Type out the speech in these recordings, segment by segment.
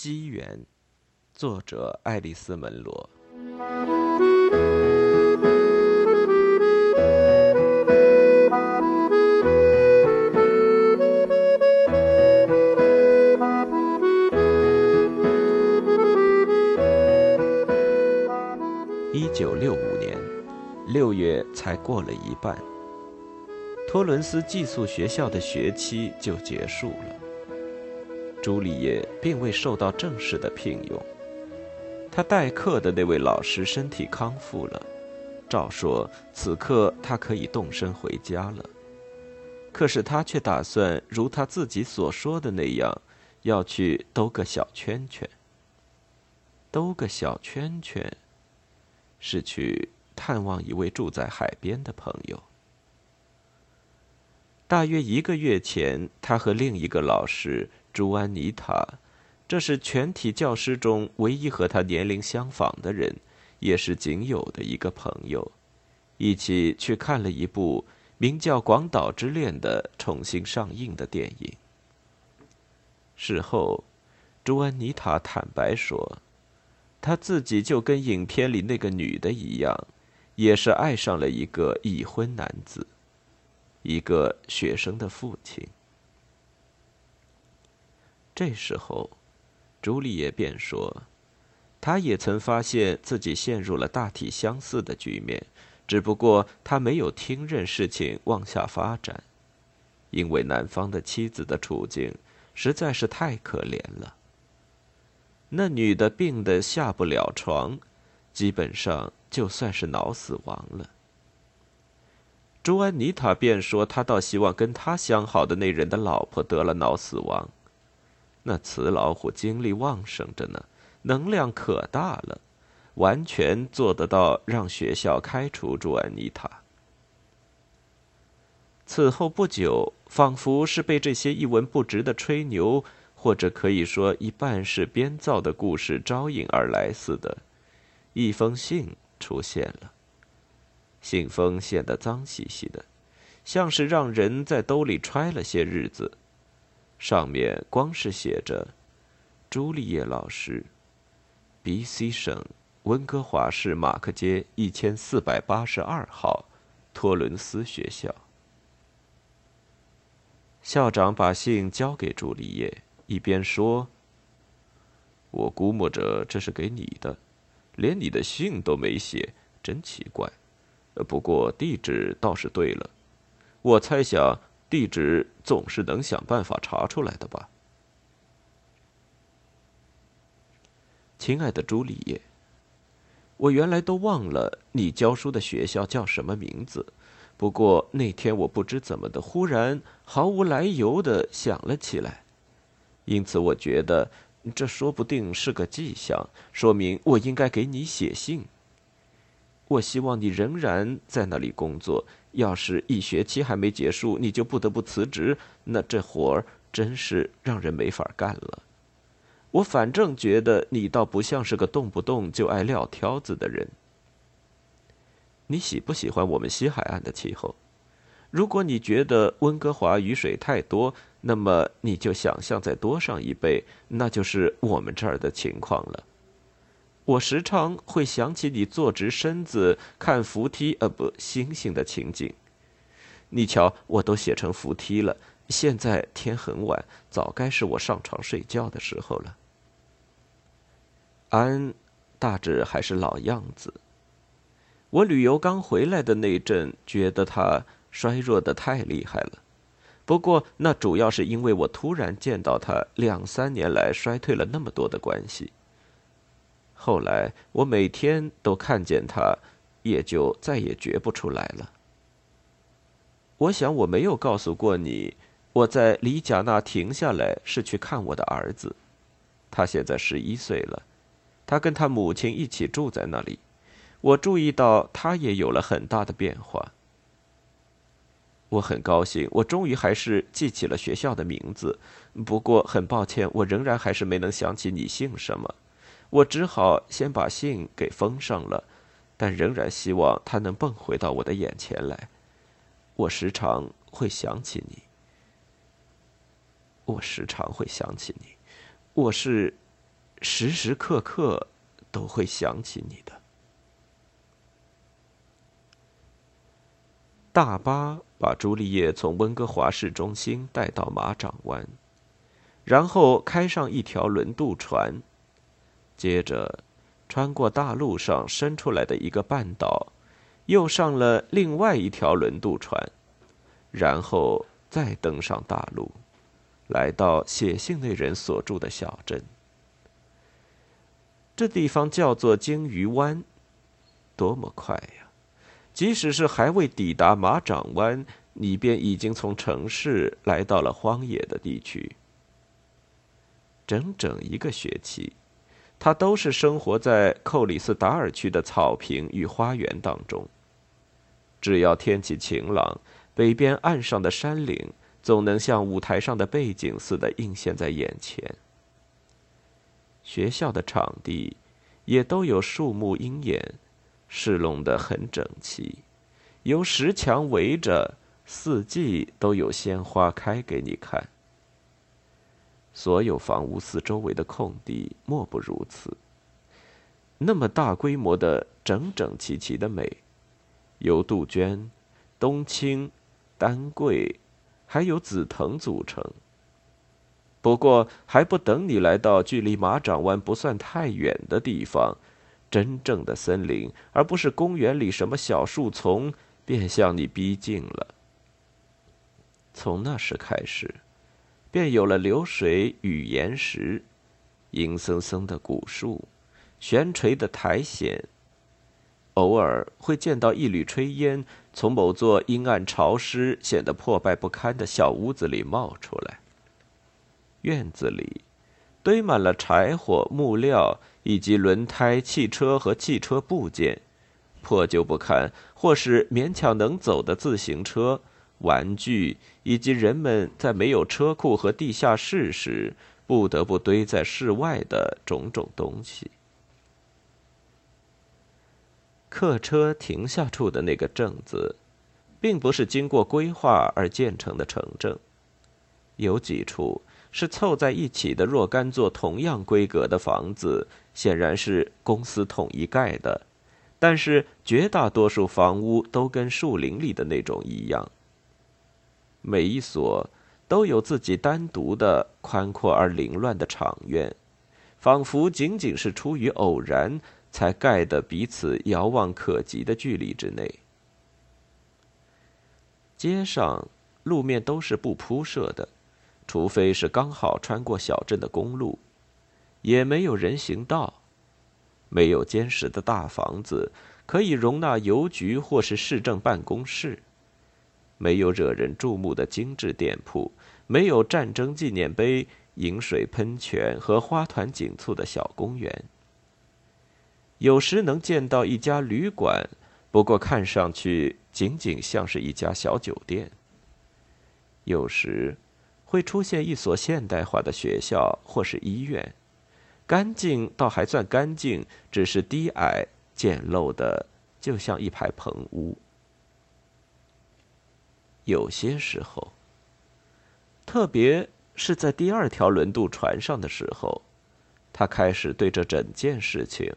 机缘，作者爱丽丝·门罗。一九六五年六月才过了一半，托伦斯寄宿学校的学期就结束了。朱丽叶并未受到正式的聘用，他代课的那位老师身体康复了，照说此刻他可以动身回家了。可是他却打算如他自己所说的那样，要去兜个小圈圈。兜个小圈圈，是去探望一位住在海边的朋友。大约一个月前，他和另一个老师。朱安妮塔，这是全体教师中唯一和他年龄相仿的人，也是仅有的一个朋友。一起去看了一部名叫《广岛之恋》的重新上映的电影。事后，朱安妮塔坦白说，她自己就跟影片里那个女的一样，也是爱上了一个已婚男子，一个学生的父亲。这时候，朱丽叶便说：“她也曾发现自己陷入了大体相似的局面，只不过她没有听任事情往下发展，因为男方的妻子的处境实在是太可怜了。那女的病得下不了床，基本上就算是脑死亡了。”朱安妮塔便说：“她倒希望跟她相好的那人的老婆得了脑死亡。”那雌老虎精力旺盛着呢，能量可大了，完全做得到让学校开除朱安妮塔。此后不久，仿佛是被这些一文不值的吹牛，或者可以说一半是编造的故事招引而来似的，一封信出现了。信封显得脏兮兮的，像是让人在兜里揣了些日子。上面光是写着“朱丽叶老师，B.C. 省温哥华市马克街一千四百八十二号，托伦斯学校。”校长把信交给朱丽叶，一边说：“我估摸着这是给你的，连你的信都没写，真奇怪。不过地址倒是对了，我猜想。”地址总是能想办法查出来的吧，亲爱的朱丽叶。我原来都忘了你教书的学校叫什么名字，不过那天我不知怎么的，忽然毫无来由的想了起来，因此我觉得这说不定是个迹象，说明我应该给你写信。我希望你仍然在那里工作。要是一学期还没结束，你就不得不辞职，那这活儿真是让人没法干了。我反正觉得你倒不像是个动不动就爱撂挑子的人。你喜不喜欢我们西海岸的气候？如果你觉得温哥华雨水太多，那么你就想象再多上一倍，那就是我们这儿的情况了。我时常会想起你坐直身子看扶梯，呃，不，星星的情景。你瞧，我都写成扶梯了。现在天很晚，早该是我上床睡觉的时候了。安，大致还是老样子。我旅游刚回来的那阵，觉得他衰弱的太厉害了。不过那主要是因为我突然见到他两三年来衰退了那么多的关系。后来我每天都看见他，也就再也觉不出来了。我想我没有告诉过你，我在里贾纳停下来是去看我的儿子，他现在十一岁了，他跟他母亲一起住在那里。我注意到他也有了很大的变化。我很高兴，我终于还是记起了学校的名字。不过很抱歉，我仍然还是没能想起你姓什么。我只好先把信给封上了，但仍然希望它能蹦回到我的眼前来。我时常会想起你，我时常会想起你。我是时时刻刻都会想起你的。大巴把朱丽叶从温哥华市中心带到马掌湾，然后开上一条轮渡船，接着穿过大陆上伸出来的一个半岛，又上了另外一条轮渡船，然后再登上大陆，来到写信那人所住的小镇。这地方叫做鲸鱼湾，多么快呀！即使是还未抵达马掌湾，你便已经从城市来到了荒野的地区。整整一个学期，他都是生活在寇里斯达尔区的草坪与花园当中。只要天气晴朗，北边岸上的山岭总能像舞台上的背景似的映现在眼前。学校的场地也都有树木鹰眼。侍弄得很整齐，由石墙围着，四季都有鲜花开给你看。所有房屋四周围的空地莫不如此。那么大规模的、整整齐齐的美，由杜鹃、冬青、丹桂，还有紫藤组成。不过，还不等你来到距离马掌湾不算太远的地方。真正的森林，而不是公园里什么小树丛，便向你逼近了。从那时开始，便有了流水与岩石，阴森森的古树，悬垂的苔藓。偶尔会见到一缕炊烟从某座阴暗潮湿、显得破败不堪的小屋子里冒出来。院子里堆满了柴火、木料。以及轮胎、汽车和汽车部件，破旧不堪或是勉强能走的自行车、玩具，以及人们在没有车库和地下室时不得不堆在室外的种种东西。客车停下处的那个镇子，并不是经过规划而建成的城镇，有几处。是凑在一起的若干座同样规格的房子，显然是公司统一盖的，但是绝大多数房屋都跟树林里的那种一样。每一所都有自己单独的宽阔而凌乱的场院，仿佛仅仅是出于偶然才盖的彼此遥望可及的距离之内。街上路面都是不铺设的。除非是刚好穿过小镇的公路，也没有人行道，没有坚实的大房子可以容纳邮局或是市政办公室，没有惹人注目的精致店铺，没有战争纪念碑、饮水喷泉和花团锦簇的小公园。有时能见到一家旅馆，不过看上去仅仅像是一家小酒店。有时。会出现一所现代化的学校或是医院，干净倒还算干净，只是低矮简陋的，就像一排棚屋。有些时候，特别是在第二条轮渡船上的时候，他开始对这整件事情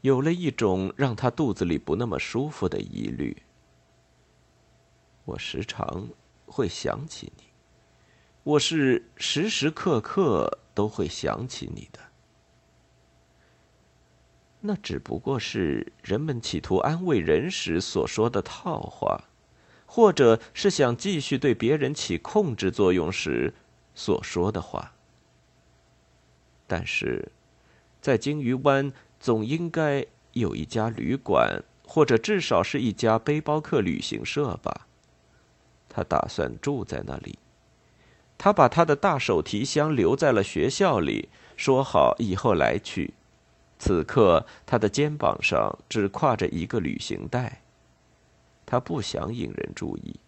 有了一种让他肚子里不那么舒服的疑虑。我时常会想起你。我是时时刻刻都会想起你的。那只不过是人们企图安慰人时所说的套话，或者是想继续对别人起控制作用时所说的话。但是，在鲸鱼湾总应该有一家旅馆，或者至少是一家背包客旅行社吧？他打算住在那里。他把他的大手提箱留在了学校里，说好以后来取。此刻，他的肩膀上只挎着一个旅行袋。他不想引人注意，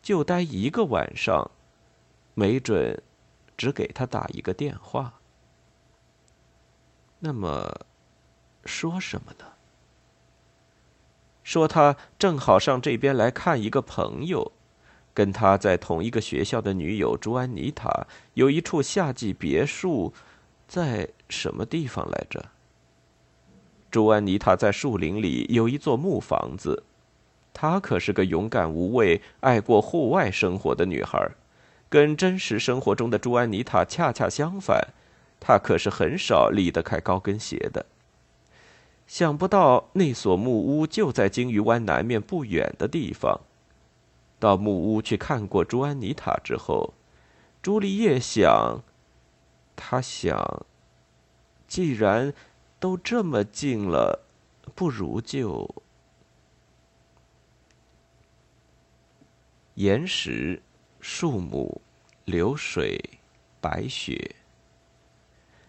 就待一个晚上，没准只给他打一个电话。那么，说什么呢？说他正好上这边来看一个朋友。跟他在同一个学校的女友朱安妮塔有一处夏季别墅，在什么地方来着？朱安妮塔在树林里有一座木房子。她可是个勇敢无畏、爱过户外生活的女孩，跟真实生活中的朱安妮塔恰恰相反。她可是很少离得开高跟鞋的。想不到那所木屋就在鲸鱼湾南面不远的地方。到木屋去看过朱安妮塔之后，朱丽叶想，她想，既然都这么近了，不如就……岩石、树木、流水、白雪。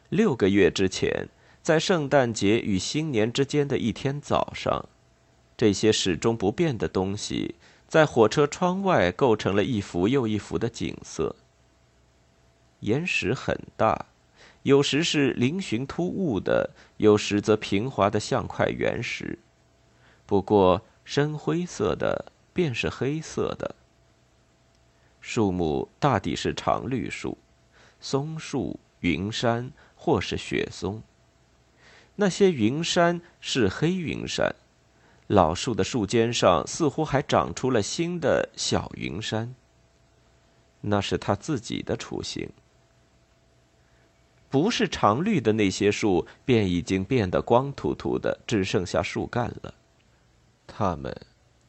六个月之前。在圣诞节与新年之间的一天早上，这些始终不变的东西在火车窗外构成了一幅又一幅的景色。岩石很大，有时是嶙峋突兀的，有时则平滑的像块原石。不过深灰色的便是黑色的。树木大抵是常绿树，松树、云杉或是雪松。那些云杉是黑云杉，老树的树尖上似乎还长出了新的小云杉。那是它自己的雏形。不是常绿的那些树，便已经变得光秃秃的，只剩下树干了。它们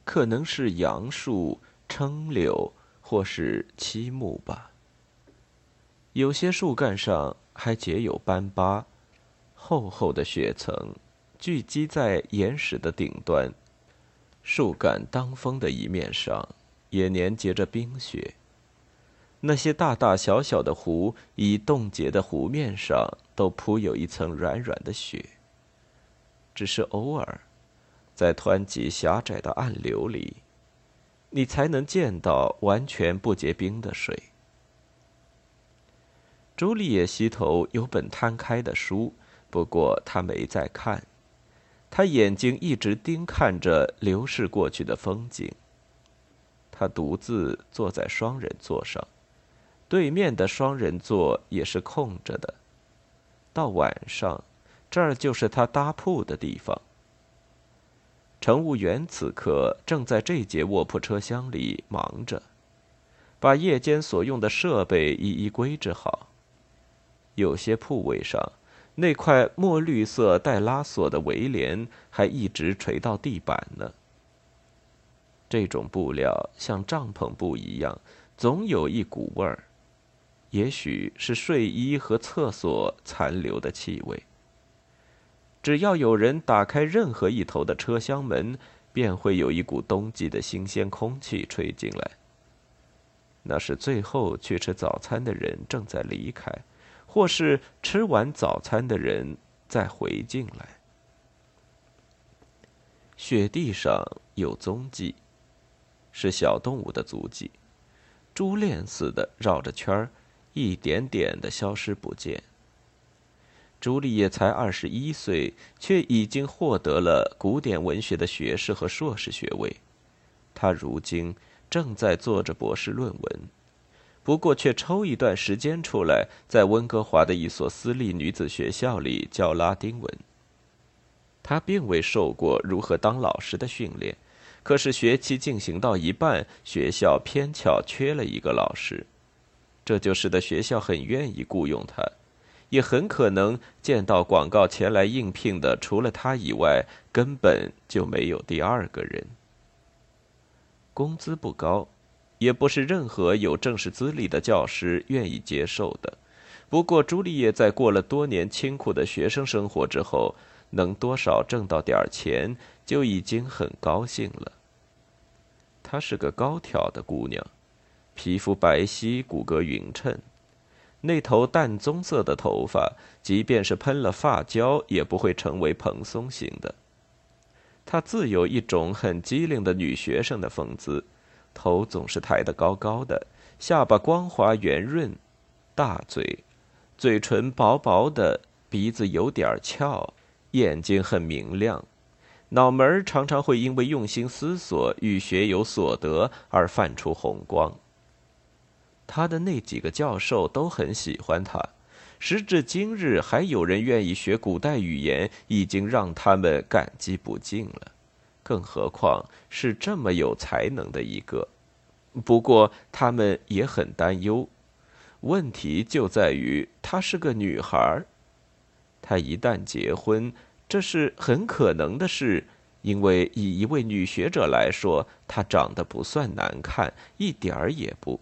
可能是杨树、撑柳或是漆木吧。有些树干上还结有斑疤。厚厚的雪层聚集在岩石的顶端，树干当风的一面上也粘结着冰雪。那些大大小小的湖已冻结的湖面上都铺有一层软软的雪。只是偶尔，在湍急狭窄的暗流里，你才能见到完全不结冰的水。朱丽叶溪头有本摊开的书。不过他没在看，他眼睛一直盯看着流逝过去的风景。他独自坐在双人座上，对面的双人座也是空着的。到晚上，这儿就是他搭铺的地方。乘务员此刻正在这节卧铺车厢里忙着，把夜间所用的设备一一归置好。有些铺位上。那块墨绿色带拉锁的围帘还一直垂到地板呢。这种布料像帐篷布一样，总有一股味儿，也许是睡衣和厕所残留的气味。只要有人打开任何一头的车厢门，便会有一股冬季的新鲜空气吹进来。那是最后去吃早餐的人正在离开。或是吃完早餐的人再回进来。雪地上有踪迹，是小动物的足迹，珠链似的绕着圈儿，一点点的消失不见。朱丽叶才二十一岁，却已经获得了古典文学的学士和硕士学位，她如今正在做着博士论文。不过，却抽一段时间出来，在温哥华的一所私立女子学校里教拉丁文。他并未受过如何当老师的训练，可是学期进行到一半，学校偏巧缺了一个老师，这就使得学校很愿意雇佣他，也很可能见到广告前来应聘的，除了他以外，根本就没有第二个人。工资不高。也不是任何有正式资历的教师愿意接受的。不过，朱丽叶在过了多年清苦的学生生活之后，能多少挣到点钱，就已经很高兴了。她是个高挑的姑娘，皮肤白皙，骨骼匀称，那头淡棕色的头发，即便是喷了发胶，也不会成为蓬松型的。她自有一种很机灵的女学生的风姿。头总是抬得高高的，下巴光滑圆润，大嘴，嘴唇薄薄的，鼻子有点翘，眼睛很明亮，脑门常常会因为用心思索与学有所得而泛出红光。他的那几个教授都很喜欢他，时至今日还有人愿意学古代语言，已经让他们感激不尽了。更何况是这么有才能的一个。不过他们也很担忧，问题就在于她是个女孩她一旦结婚，这是很可能的事，因为以一位女学者来说，她长得不算难看，一点儿也不。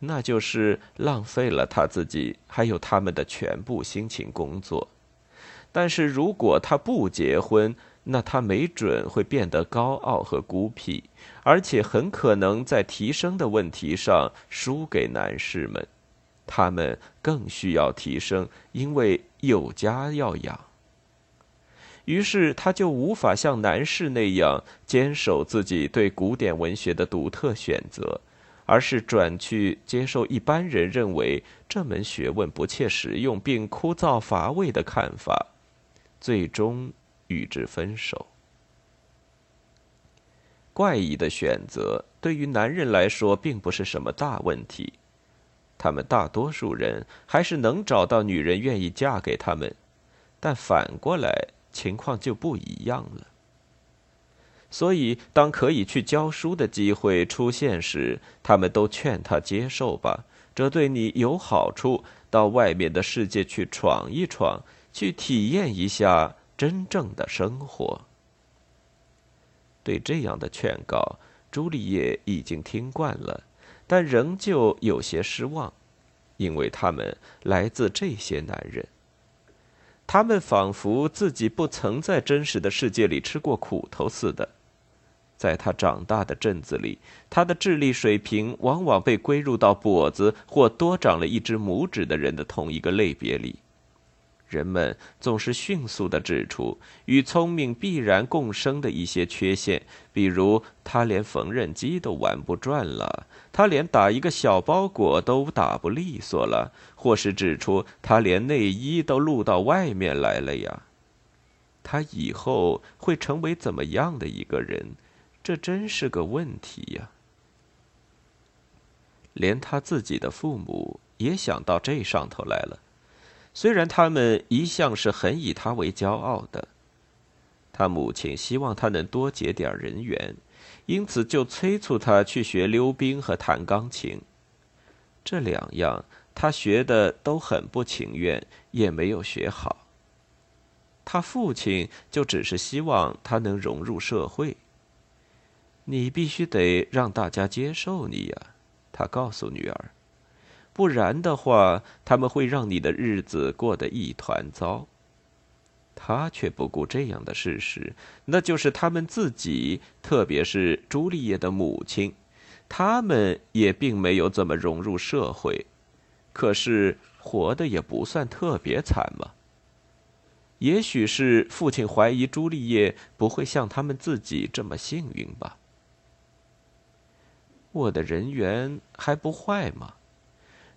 那就是浪费了他自己还有他们的全部辛勤工作。但是如果他不结婚，那他没准会变得高傲和孤僻，而且很可能在提升的问题上输给男士们。他们更需要提升，因为有家要养。于是他就无法像男士那样坚守自己对古典文学的独特选择，而是转去接受一般人认为这门学问不切实用并枯燥乏味的看法，最终。与之分手。怪异的选择对于男人来说并不是什么大问题，他们大多数人还是能找到女人愿意嫁给他们，但反过来情况就不一样了。所以，当可以去教书的机会出现时，他们都劝他接受吧，这对你有好处，到外面的世界去闯一闯，去体验一下。真正的生活。对这样的劝告，朱丽叶已经听惯了，但仍旧有些失望，因为他们来自这些男人。他们仿佛自己不曾在真实的世界里吃过苦头似的。在他长大的镇子里，他的智力水平往往被归入到跛子或多长了一只拇指的人的同一个类别里。人们总是迅速地指出与聪明必然共生的一些缺陷，比如他连缝纫机都玩不转了，他连打一个小包裹都打不利索了，或是指出他连内衣都露到外面来了呀。他以后会成为怎么样的一个人？这真是个问题呀。连他自己的父母也想到这上头来了。虽然他们一向是很以他为骄傲的，他母亲希望他能多结点人缘，因此就催促他去学溜冰和弹钢琴。这两样他学的都很不情愿，也没有学好。他父亲就只是希望他能融入社会。你必须得让大家接受你呀，他告诉女儿。不然的话，他们会让你的日子过得一团糟。他却不顾这样的事实，那就是他们自己，特别是朱丽叶的母亲，他们也并没有怎么融入社会，可是活的也不算特别惨嘛。也许是父亲怀疑朱丽叶不会像他们自己这么幸运吧。我的人缘还不坏吗？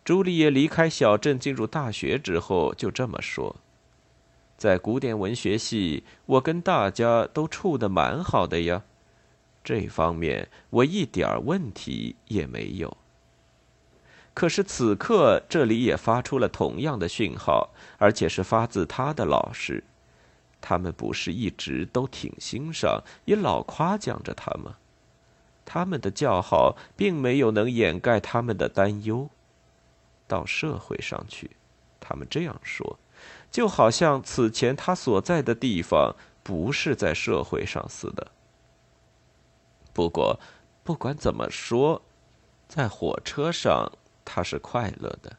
朱丽叶离开小镇进入大学之后，就这么说：“在古典文学系，我跟大家都处得蛮好的呀，这方面我一点问题也没有。”可是此刻这里也发出了同样的讯号，而且是发自他的老师。他们不是一直都挺欣赏，也老夸奖着他吗？他们的叫好并没有能掩盖他们的担忧。到社会上去，他们这样说，就好像此前他所在的地方不是在社会上似的。不过，不管怎么说，在火车上他是快乐的。